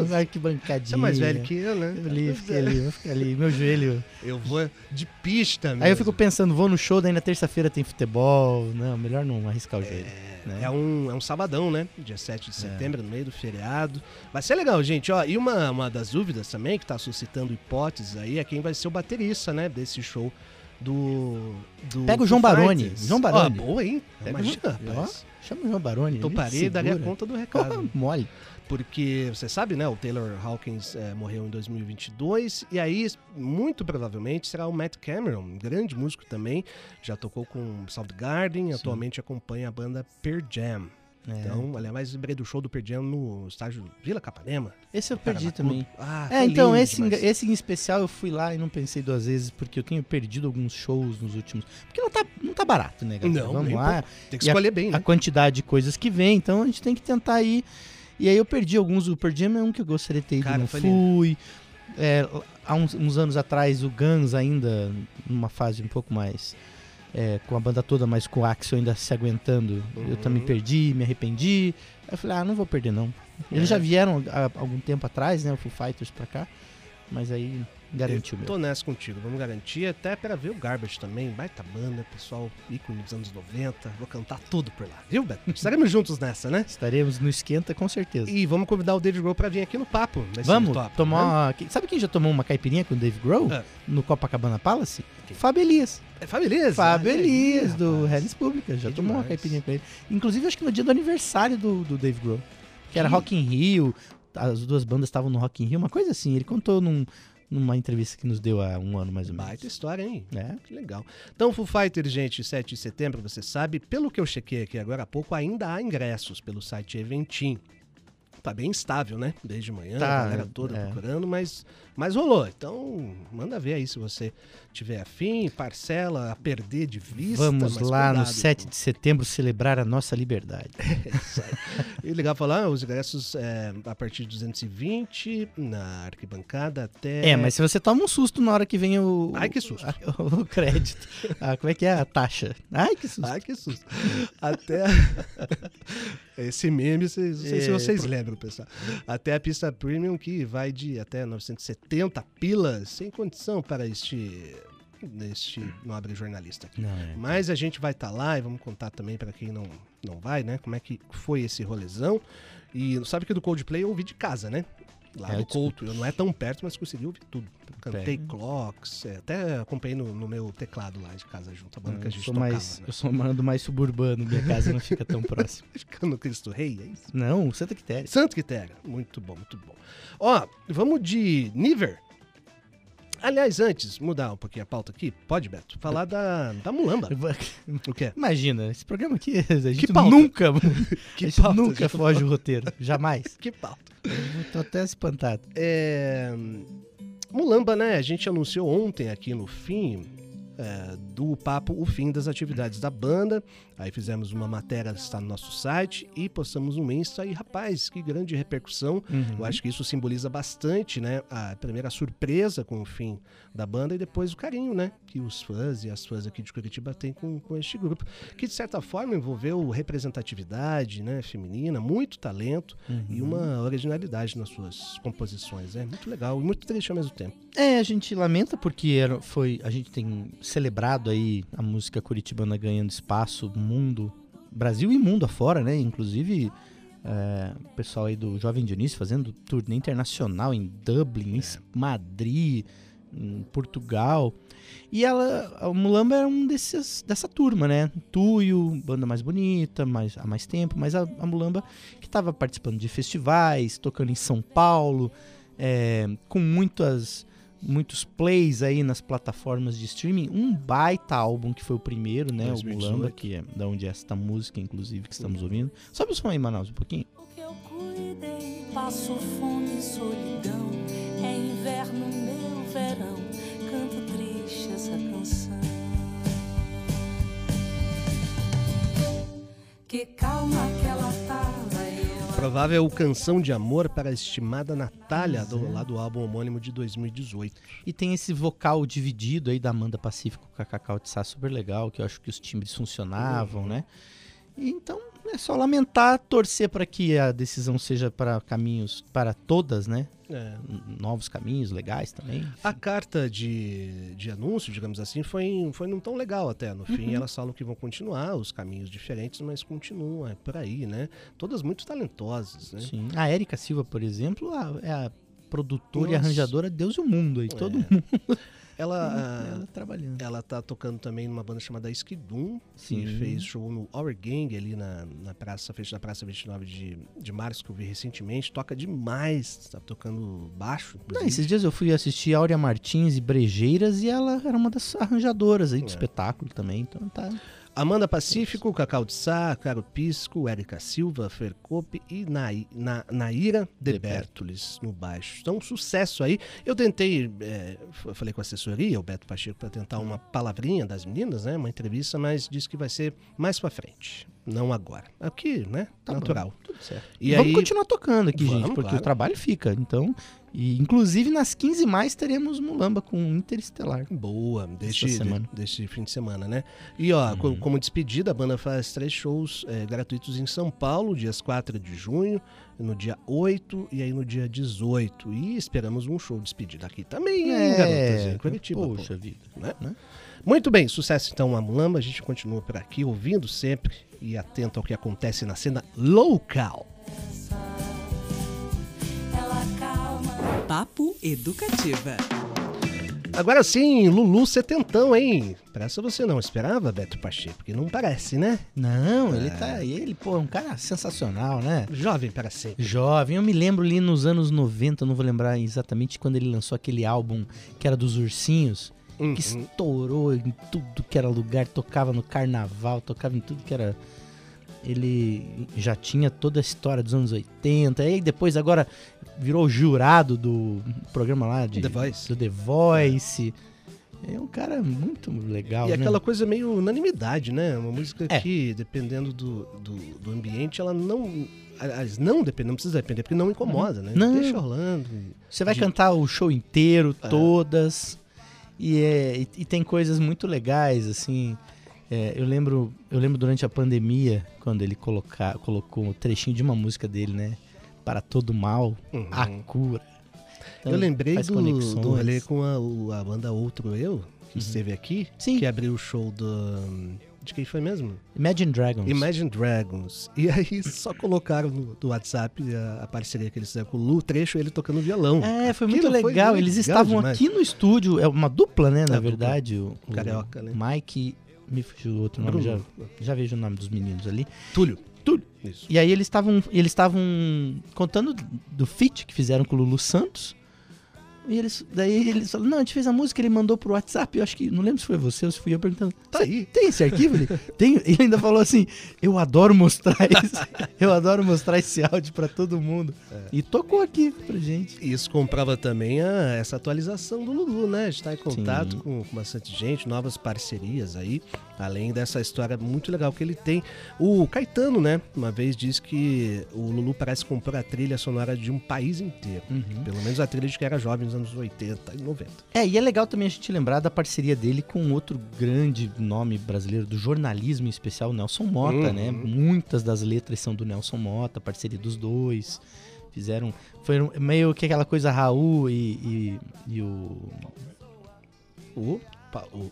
uma arquibancadinha.
Você é mais velho que eu, né?
Eu ali, fiquei ali, vou ficar ali, meu joelho.
Eu vou de pista mesmo.
Aí eu fico pensando, vou no show, daí na terça-feira tem futebol. Não, melhor não arriscar o joelho. né?
É um, é um sabadão, né? Dia 7 de setembro, no meio do feriado. Vai ser legal, gente. Ó, e uma, uma das dúvidas também, que tá suscitando hipóteses aí, é quem vai ser o baterista, né? Desse show do. do
Pega o João Baroni. João Baroni.
Ó, boa, hein?
Pega
Imagina.
Ó, Chama o João Baroni. ele
Toparia e daria conta do recado.
Oh, mole.
Porque você sabe, né? O Taylor Hawkins eh, morreu em 2022 e aí, muito provavelmente, será o Matt Cameron, um grande músico também. Já tocou com Soundgarden, atualmente acompanha a banda Pearl Jam.
É.
Então, aliás, lembrei do show do Jam no estádio Vila Capanema.
Esse eu perdi também.
Ah,
é, então,
lindo
esse, em-
demais.
esse em especial eu fui lá e não pensei duas vezes, porque eu tenho perdido alguns shows nos últimos. Porque não tá, não tá barato, né, galera?
Não,
Vamos lá.
Tem que
E a-
escolher bem, né?
A quantidade de coisas que vem, então a gente tem que tentar ir. E aí eu perdi alguns. O Jam é um que eu gostaria de ter ido,
Cara,
não fui. É, há uns, uns anos atrás, o Guns ainda, numa fase um pouco mais. É, com a banda toda, mas com o Axel ainda se aguentando. Eu também
Uhum.
perdi, me arrependi. Aí eu falei, ah, não vou perder não. Eles
É.
já vieram há algum tempo atrás, né? O Foo Fighters pra cá. Mas aí garantiu mesmo.
Tô nessa contigo, vamos garantir até pra ver o Garbage também, baita banda, pessoal, ícone dos anos 90, vou cantar tudo por lá, viu, Beto? Estaremos juntos nessa, né?
Estaremos no Esquenta com certeza.
E vamos convidar o David Grohl pra vir aqui no papo.
Vamos
top,
tomar
né?
uma... quem- Sabe quem já tomou uma caipirinha com o Dave Grohl?
Ah.
No Copacabana Palace? Fábio Elias.
É Fábio Elias?
Fábio Elias, do. Hellis Pública. Já
Que
tomou uma
demais.
caipirinha com ele. Inclusive, acho que no dia do aniversário do, do Dave Grohl. Que era
Que-
Rock in Rio. As duas bandas estavam no Rock in Rio. Uma coisa assim. Ele contou num- numa entrevista que nos deu há um ano, mais ou menos.
Baita história, hein?
É.
Que legal. Então, Foo Fighters, gente, 7 de setembro, você sabe, pelo que eu chequei aqui agora há pouco, ainda há ingressos pelo site Eventim. Tá bem estável, né? Desde manhã,
Tá,
a galera toda
é.
procurando, mas, mas rolou. Então, manda ver aí se você tiver afim, parcela a perder de vista.
Vamos lá no
cuidado,
7 de setembro celebrar a nossa liberdade.
E legal falar, os ingressos é, a partir de 220 na arquibancada até.
É, mas se você toma um susto na hora que vem o.
Ai, que susto.
O crédito. Ah, como é que é? A taxa. Ai, que susto.
Ai, que susto. Até. Esse meme, vocês- não sei se
É,
vocês
pro-
lembram, pessoal. Até a pista premium que vai de até 970 pilas, sem condição para este. Neste nobre jornalista aqui.
Não, é.
Mas a gente vai estar lá e vamos contar também para quem não, não vai, né? Como é que foi esse rolezão. E sabe que do Coldplay eu ouvi de casa, né? Lá
É,
do
eu
Couto. Eu não é tão perto, mas consegui ouvir tudo. Cantei
Pega.
clocks, é, até acompanhei no, no meu teclado lá de casa junto, a banda que a
Eu
gente
sou,
tocava,
mais,
né?
eu sou um do mais suburbano, minha casa não fica tão próxima.
Ficando no Cristo Rei, é isso?
Não, Santa Quitéria.
Santo Quitéria. Muito bom, muito bom. Ó, vamos de Niver. Aliás, antes, mudar um pouquinho a pauta aqui, pode, Beto? Falar da, da Mulamba. O quê?
Imagina, esse programa aqui, a gente
pauta?
nunca,
Que
a gente
pauta,
nunca
gente?
foge o roteiro, jamais.
Que pauta.
Eu tô até espantado.
É... Mulamba, né? A gente anunciou ontem aqui no fim é, do papo o fim das atividades da banda. Aí fizemos uma matéria, está no nosso site, e postamos um Insta. E rapaz, que grande repercussão.
Uhum.
Eu acho que isso simboliza bastante, né? A primeira surpresa com o fim da banda e depois o carinho, né? Que os fãs e as fãs aqui de Curitiba têm com, com este grupo. Que de certa forma envolveu representatividade né, feminina, muito talento e uma originalidade nas suas composições. É muito legal e muito triste ao mesmo tempo.
É, a gente lamenta porque era, foi, a gente tem celebrado aí a música curitibana ganhando espaço mundo, Brasil e mundo afora, né? Inclusive é, o pessoal aí do Jovem Dionísio fazendo turnê internacional em Dublin, em Madrid, em Portugal. E ela, a Mulamba era um desses, dessa turma, né? Tuyo, banda mais bonita, mais, há mais tempo, mas a, a Mulamba que estava participando de festivais, tocando em São Paulo, é, com muitas muitos plays aí nas plataformas de streaming. Um baita álbum que foi o primeiro, né?
2018.
O Mulamba, que é da onde é esta música, inclusive, que estamos ouvindo. Sobe o som aí, Manaus, um pouquinho.
eu cuidei. Passo fome e solidão. É inverno, meu verão. Canto triste essa canção. Que calma que ela tava. Eu
Provável canção de amor para a estimada Natália, do, lá do álbum homônimo de 2018.
E tem esse vocal dividido aí da Amanda Pacífico com a Cacau de Sá, super legal, que eu acho que os timbres funcionavam, né? E então é só lamentar, torcer para que a decisão seja para caminhos, para todas, né?
É.
Novos caminhos legais também.
A carta de, de anúncio, digamos assim, foi, foi não tão legal até. No fim,
Uhum.
elas falam que vão continuar, os caminhos diferentes, mas continuam, é por aí, né? Todas muito talentosas, né?
Sim. A Érica Silva, por exemplo, é a produtora e
Nossa.
arranjadora Deus e o Mundo aí, todo
É.
mundo.
Ela, ah,
ela trabalhando.
ela tá tocando também numa banda chamada Skidum,
Sim.
que fez show no Our Gang ali na, na praça, fez na praça 29 de, de março, que eu vi recentemente. Toca demais, tá tocando baixo.
Não, esses dias eu fui assistir Áurea Martins e Brejeiras e ela era uma das arranjadoras aí do
É.
espetáculo também. Então tá.
Amanda Pacífico, Cacau de Sá, Caro Pisco, Érica Silva, Fercope e Nai- Na- Naira de
De
Bertolis no baixo. Então, um sucesso aí. Eu tentei, é, falei com a assessoria, o Beto Pacheco, para tentar uma palavrinha das meninas, né? Uma entrevista, mas disse que vai ser mais pra frente, não agora. Aqui, né?
Tá
Natural.
bom, tudo certo.
E
Vamos
aí-
continuar tocando aqui,
Vamos,
gente, porque
claro.
o trabalho fica. Então, e inclusive nas 15 mais teremos Mulamba com Interestelar.
Boa, deste,
semana.
de- deste fim de semana, né? E ó, co- como despedida, a banda faz três shows é, gratuitos em São Paulo, dias 4 de junho, no dia 8 e aí no dia 18. E esperamos um show de despedida aqui também, hein, garotas? Em Curitiba. pô.
poxa vida.
Né?
né?
Muito bem, sucesso então a Mulamba. A gente continua por aqui ouvindo sempre e atento ao que acontece na cena local.
calma.
Papo Educativa.
Agora sim, Lulu setentão, hein? Parece você não esperava, Beto Pacheco, porque não parece, né?
Não, ele
É.
tá. Ele, pô, é um cara sensacional, né?
Jovem para sempre.
Jovem, eu me lembro ali nos anos 90, não vou lembrar exatamente quando ele lançou aquele álbum que era dos ursinhos,
Uhum.
que estourou em tudo que era lugar, tocava no carnaval, tocava em tudo que era. Ele já tinha toda a história dos anos 80, aí depois agora virou jurado do programa lá de
The Voice.
do The Voice. É um cara muito legal,
E
né?
aquela coisa meio unanimidade, né? Uma música
É.
que, dependendo do, do, do ambiente, ela não. Aliás, não depende, não precisa depender, porque não incomoda, né?
Não.
Deixa rolando.
Você vai
de-
cantar o show inteiro,
É.
todas. E, é, e, e tem coisas muito legais, assim. É, eu lembro eu lembro durante a pandemia, quando ele colocar, colocou um trechinho de uma música dele, né? Para todo mal,
Uhum.
a cura. Então,
Eu lembrei do,
conexões.
do rolê com a, a banda Outro Eu, que esteve aqui,
Sim.
que abriu o show do. De quem foi mesmo?
Imagine Dragons.
Imagine Dragons. E aí só colocaram no, no WhatsApp a, a parceria que eles fizeram com o Lu, o trecho ele tocando violão.
É, foi
Aquilo
muito
foi
legal. Eles
legal
estavam
demais.
aqui no estúdio, é uma dupla, né, na
É, dupla.
verdade. O, o
Carioca, né?
Mike, me fugiu o outro nome, já, já vejo o nome dos meninos ali.
Túlio.
Túlio.
Isso.
E aí eles estavam eles estavam contando do feat que fizeram com o Lulu Santos E eles, daí eles falaram, não, a gente fez a música, ele mandou pro WhatsApp, eu acho que, não lembro se foi você ou se fui eu perguntando, tá aí, tem esse arquivo? Ele, tem, ele ainda falou assim, eu adoro mostrar isso, eu adoro mostrar esse áudio pra todo mundo. E tocou aqui pra gente.
Isso comprova também a- essa atualização do Lulu, né? A gente tá em contato com, com bastante gente, novas parcerias aí, além dessa história muito legal que ele tem. O Caetano, né, uma vez disse que o Lulu parece compor a trilha sonora de um país inteiro.
Uhum.
Pelo menos a trilha de que era jovem nos anos 80 e 90.
É, e é legal também a gente lembrar da parceria dele com outro grande nome brasileiro do jornalismo em especial, Nelson Mota,
Uhum.
né? Muitas das letras são do Nelson Mota, parceria dos dois. Fizeram. Foi meio que aquela coisa Raul e, e, e o.
O, Pa- o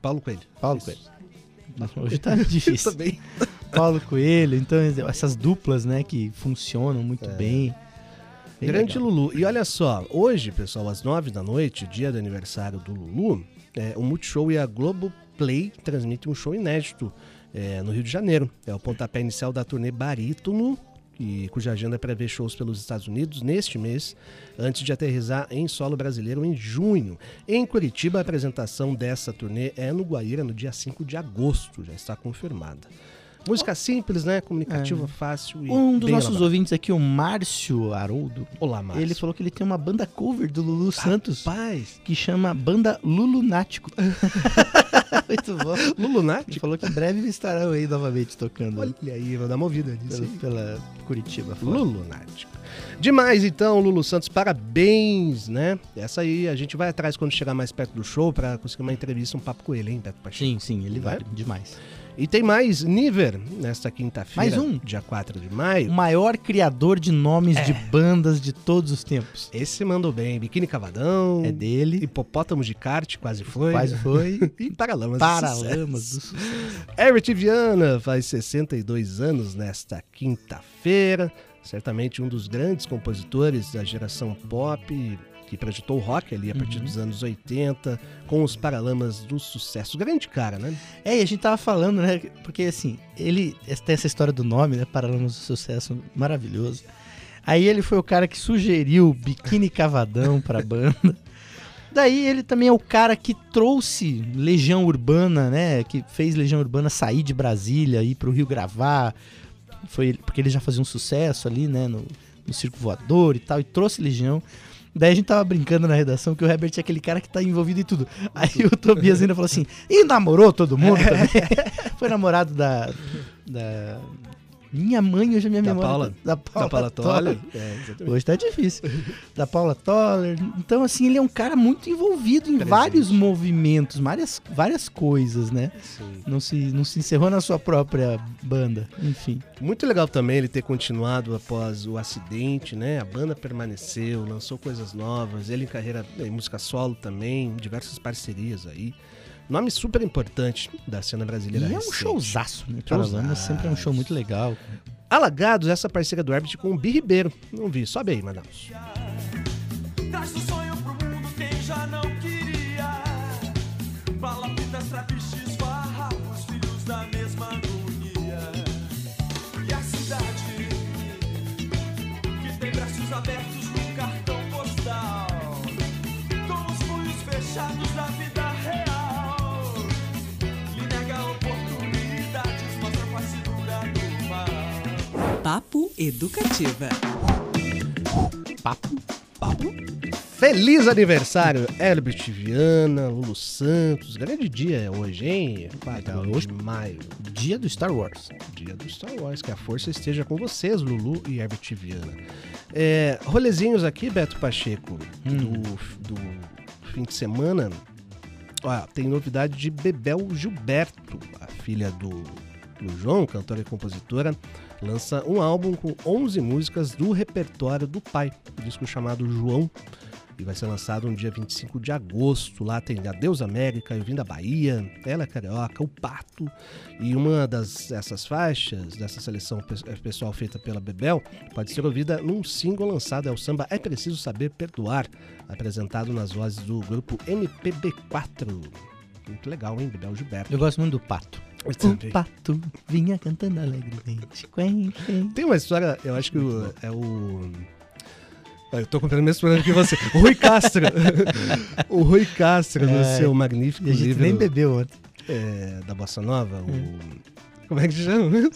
Paulo Coelho.
Paulo
Isso.
Coelho. Hoje tá difícil.
Também.
Paulo Coelho, então essas duplas, né, que funcionam muito bem. Bem
Grande
legal.
Lulu. E olha só, hoje, pessoal, às nove da noite, dia do aniversário do Lulu, é, o Multishow e a Globoplay transmitem um show inédito é, no Rio de Janeiro. É o pontapé inicial da turnê Barítono, e, cuja agenda prevê shows pelos Estados Unidos neste mês, antes de aterrizar em solo brasileiro em junho. Em Curitiba, a apresentação dessa turnê é no Guaíra no dia 5 de agosto, já está confirmada. Música simples, né? Comunicativa,
É.
fácil e
Um dos nossos
elaborada.
ouvintes aqui, o Márcio Haroldo.
Olá, Márcio.
Ele falou que ele tem uma banda cover do Lulu Santos.
Rapaz.
Que chama Banda Lulunático. Muito bom.
Lulunático?
Ele falou que em breve estarão aí novamente tocando.
Olha aí, vou dar uma ouvida nisso
Pela, pela Curitiba. fora.
Lulunático. Demais, então, Lulu Santos, parabéns, né? Essa aí a gente vai atrás quando chegar mais perto do show pra conseguir uma entrevista, um papo com ele, hein, Beto Pacheco?
Sim, sim, ele
Vai?
vale demais.
E tem mais Niver nesta quinta-feira.
Mais um?
Dia 4 de maio.
O maior criador de nomes
É.
de bandas de todos os tempos.
Esse mandou bem. Biquíni Cavadão.
É dele.
Hipopótamo de kart, quase foi.
Quase foi.
e Paralamas
Paralamas do Sucesso.
Herbert Viana faz 62 anos nesta quinta-feira. Certamente um dos grandes compositores da geração pop que projetou o rock ali a partir
Uhum.
dos anos 80 com os Paralamas do Sucesso. Grande cara, né?
É, e a gente tava falando, né? Porque assim, ele tem essa história do nome, né? Paralamas do Sucesso, maravilhoso. Aí ele foi o cara que sugeriu Biquíni Cavadão pra banda. Daí ele também é o cara que trouxe Legião Urbana, né? Que fez Legião Urbana sair de Brasília, ir pro Rio gravar. Foi porque ele já fazia um sucesso ali, né? No, no Circo Voador e tal, e trouxe Legião. Daí a gente tava brincando na redação que o Herbert é aquele cara que tá envolvido em tudo. Aí o Tobias ainda falou assim: e namorou todo mundo também? Foi namorado da. da. Minha mãe, hoje a minha
Da
memória.
Paula-
da Paula,
da Paula
Toller.
Toller. É,
hoje tá difícil. Da Paula Toller. Então, assim, ele é um cara muito envolvido em
Presente.
vários movimentos, várias, várias coisas, né? Não se, não se encerrou na sua própria banda. Enfim.
Muito legal também ele ter continuado após o acidente, né? A banda permaneceu, lançou coisas novas, ele em carreira em música solo também, diversas parcerias aí. Nome super importante da cena brasileira.
E é um
recente.
showzaço, né? Paralamas sempre é um show muito legal.
Alagados, essa parceria do Herbert com o Bi Ribeiro. Não vi, sobe aí, Manaus.
Papo Educativa.
Papo.
Papo. Feliz aniversário, Herbert Viana, Lulu Santos. Grande dia hoje, hein? 4
hoje-
de maio.
Dia do Star Wars.
Dia do Star Wars. Que a força esteja com vocês, Lulu e Herbert Viana. É, rolezinhos aqui, Beto Pacheco, do, do fim de semana. Ó, tem novidade de Bebel Gilberto, a filha do, do João, cantora e compositora, lança um álbum com 11 músicas do repertório do pai, um disco chamado João, e vai ser lançado no dia 25 de agosto. Lá tem Adeus América, Eu Vim da Bahia, Ela é Carioca, O Pato, e uma das essas faixas dessa seleção pe- pessoal feita pela Bebel pode ser ouvida num single lançado, é o samba É Preciso Saber Perdoar, apresentado nas vozes do grupo MPB4. Muito legal, hein, Bebel Gilberto.
Eu gosto muito do Pato. O. Pato vinha cantando alegremente. Quen, quen.
Tem uma história, eu acho que o- é o. Eu tô contando o mesmo problema que você. O Rui Castro. o Rui Castro, no
É,
seu magnífico
a gente
livro.
nem bebeu ontem.
é, da Bossa Nova, o. Como é que se chama mesmo?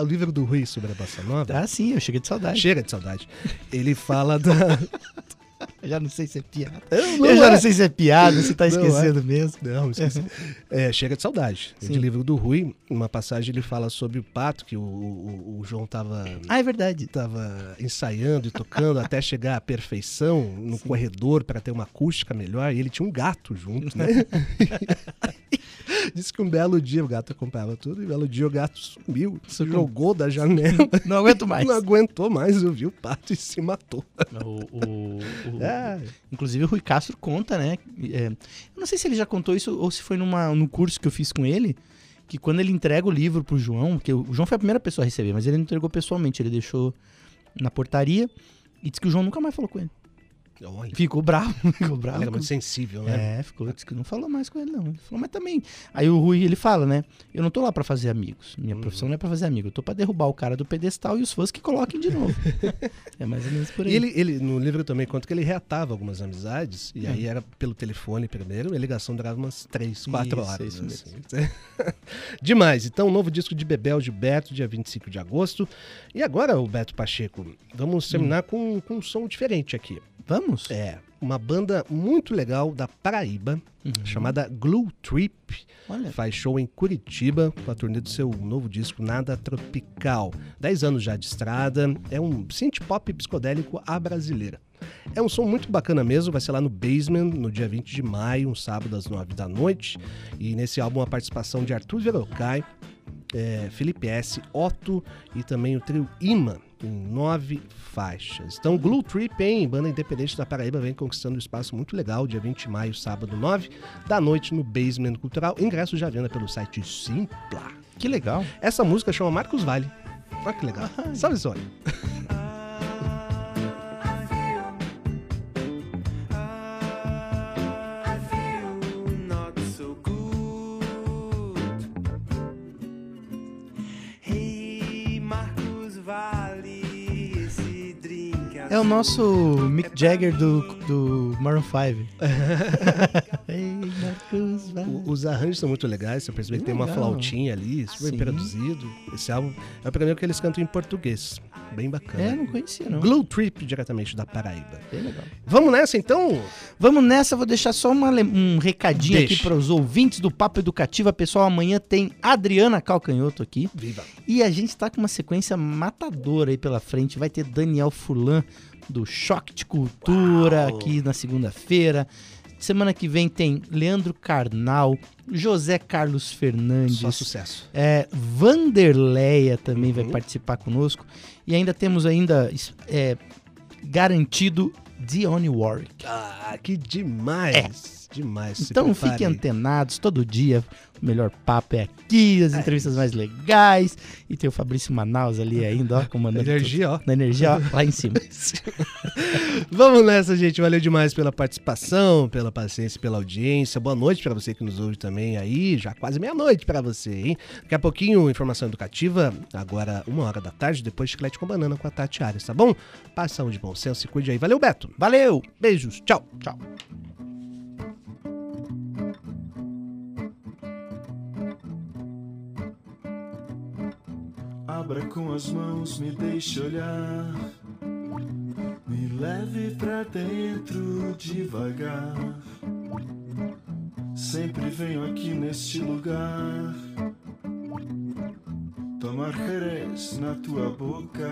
O livro do Rui sobre a Bossa Nova.
Ah, sim, eu cheguei de saudade.
Chega de saudade. Ele fala da.
Eu já não sei se é piada.
não
eu já
é.
não sei se é piada, se tá
Não
esquecendo
é.
mesmo.
Não, esqueci. É, Chega de Saudade. É
Sim.
De livro do Rui, uma passagem ele fala sobre o pato que o, o- o João tava,
Ah, é verdade.
tava ensaiando e tocando até chegar à perfeição no corredor para ter uma acústica melhor. E ele tinha um gato junto, né? Disse que um belo dia o gato acompanhava tudo e um belo dia o gato sumiu, se jogou da janela.
Não aguento mais.
Não aguentou mais, ouviu o pato e se matou.
O, o- o-
É.
Inclusive o Rui Castro conta, né? é, eu não sei se ele já contou isso ou se foi numa, no curso que eu fiz com ele, que quando ele entrega o livro pro João, porque o João foi a primeira pessoa a receber, mas ele não entregou pessoalmente, ele deixou na portaria e disse que o João nunca mais falou com ele.
Olha,
Ficou bravo, ficou bravo.
ele era muito sensível, né?
É, ficou, disse que não falou mais com ele, não. Ele falou, mas também. Aí o Rui, ele fala, né? Eu não tô lá pra fazer amigos. Minha
Uhum.
profissão não é pra fazer amigo. Eu tô pra derrubar o cara do pedestal e os fãs que coloquem de novo. é mais ou menos por aí.
E ele, ele, no livro também conta que ele reatava algumas amizades, e
Hum.
aí era pelo telefone primeiro, e a ligação durava umas 3, 4
Isso,
horas.
isso
assim. Demais. Então, um novo disco de Bebel Gilberto, dia 25 de agosto. E agora, o Beto Pacheco, vamos
Hum.
terminar com, com um som diferente aqui.
Vamos?
É, uma banda muito legal da Paraíba, chamada Glue Trip.
Uhum. Olha.
Faz show em Curitiba com a turnê do seu novo disco Nada Tropical. 10 anos já de estrada, é um synth pop psicodélico à brasileira. É um som muito bacana mesmo, vai ser lá no Basement, no dia 20 de maio, um sábado às 9 da noite. E nesse álbum a participação de Arthur Verocai, é, Felipe S., Otto e também o trio Ima, em nove faixas. Então, Glue Trip, hein? Banda independente da Paraíba, vem conquistando um espaço muito legal, dia 20 de maio, sábado 9 da noite no Basement Cultural. Ingresso já venda pelo site Simpla.
Que legal.
Essa música chama Marcos Vale. Olha que legal. Sabe isso? olha?
É o nosso Mick Jagger do, do Maroon 5. Ei, Marcos, vai.
O- Os arranjos são muito legais, você percebe que tem uma flautinha ali, super
Sim.
produzido. Esse álbum é o primeiro que eles cantam em português. Bem bacana.
É, não conhecia, não.
Glue Trip, diretamente da Paraíba.
Bem legal.
Vamos nessa então?
Vamos nessa, vou deixar só uma um recadinho
Deixa.
aqui para os ouvintes do Papo Educativa. Pessoal, amanhã tem Adriana Calcanhoto aqui.
Viva!
E a gente tá com uma sequência matadora aí pela frente. Vai ter Daniel Furlan, do Choque de Cultura,
Uau.
aqui na segunda-feira. Semana que vem tem Leandro Carnal, José Carlos Fernandes.
Só sucesso.
É, Vanderleia também vai
Uhum.
participar conosco. E ainda temos ainda é, garantido Dione Warwick.
Ah, que demais! Demais. se
Então fiquem antenados todo dia. O melhor papo é aqui, as entrevistas mais legais. E tem o Fabrício Manaus ali ainda, ó, comandando.
Energia,
tudo.
ó.
Na energia, ó, lá em cima.
Vamos nessa, gente. Valeu demais pela participação, pela paciência, pela audiência. Boa noite pra você que nos ouve também aí. Já quase meia-noite pra você, hein? Daqui a pouquinho, informação educativa. Agora, uma hora da tarde, depois chiclete com banana com a Tati Arias, tá bom? Paz, saúde, bom senso e cuide aí. Valeu, Beto.
Valeu!
Beijos. Tchau.
Tchau.
Abra com as mãos, me deixe olhar. Me leve pra dentro devagar. Sempre venho aqui neste lugar. Tomar jerez na tua boca.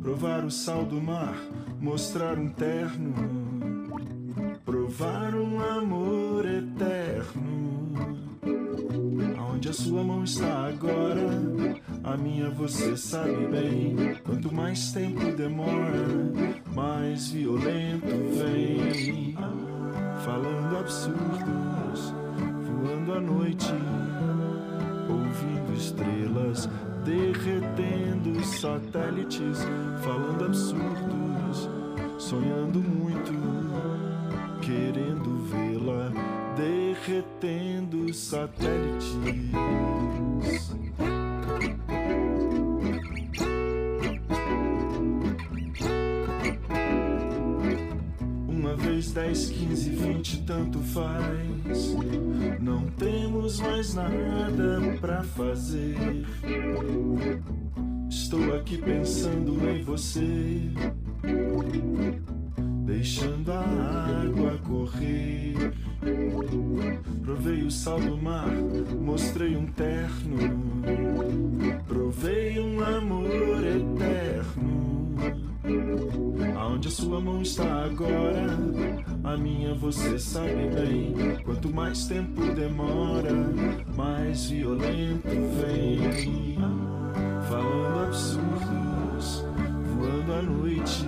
Provar o sal do mar, mostrar um terno. Provar um amor eterno. Aonde a sua mão está agora, a minha você sabe bem. Quanto mais tempo demora, mais violento vem. Falando absurdos, voando à noite, ouvindo estrelas, derretendo satélites. Falando absurdos, sonhando muito, querendo vê-la derretendo satélites. 10, 15, 20, tanto faz. Não temos mais nada pra fazer. Estou aqui pensando em você, deixando a água correr. Provei o sal do mar, mostrei um terno. Provei um amor eterno. Aonde a sua mão está agora, a minha você sabe bem. Quanto mais tempo demora, mais violento vem. Falando absurdos, voando à noite,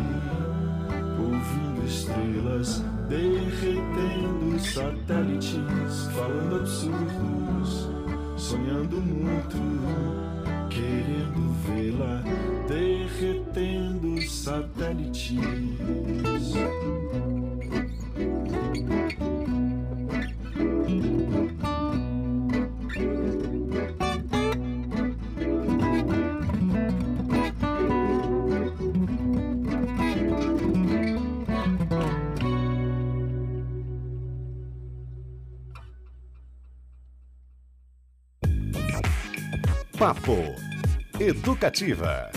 ouvindo estrelas, derretendo satélites. Falando absurdos, sonhando muito, querendo vê-la, derretendo satélites.
Papo Educativa.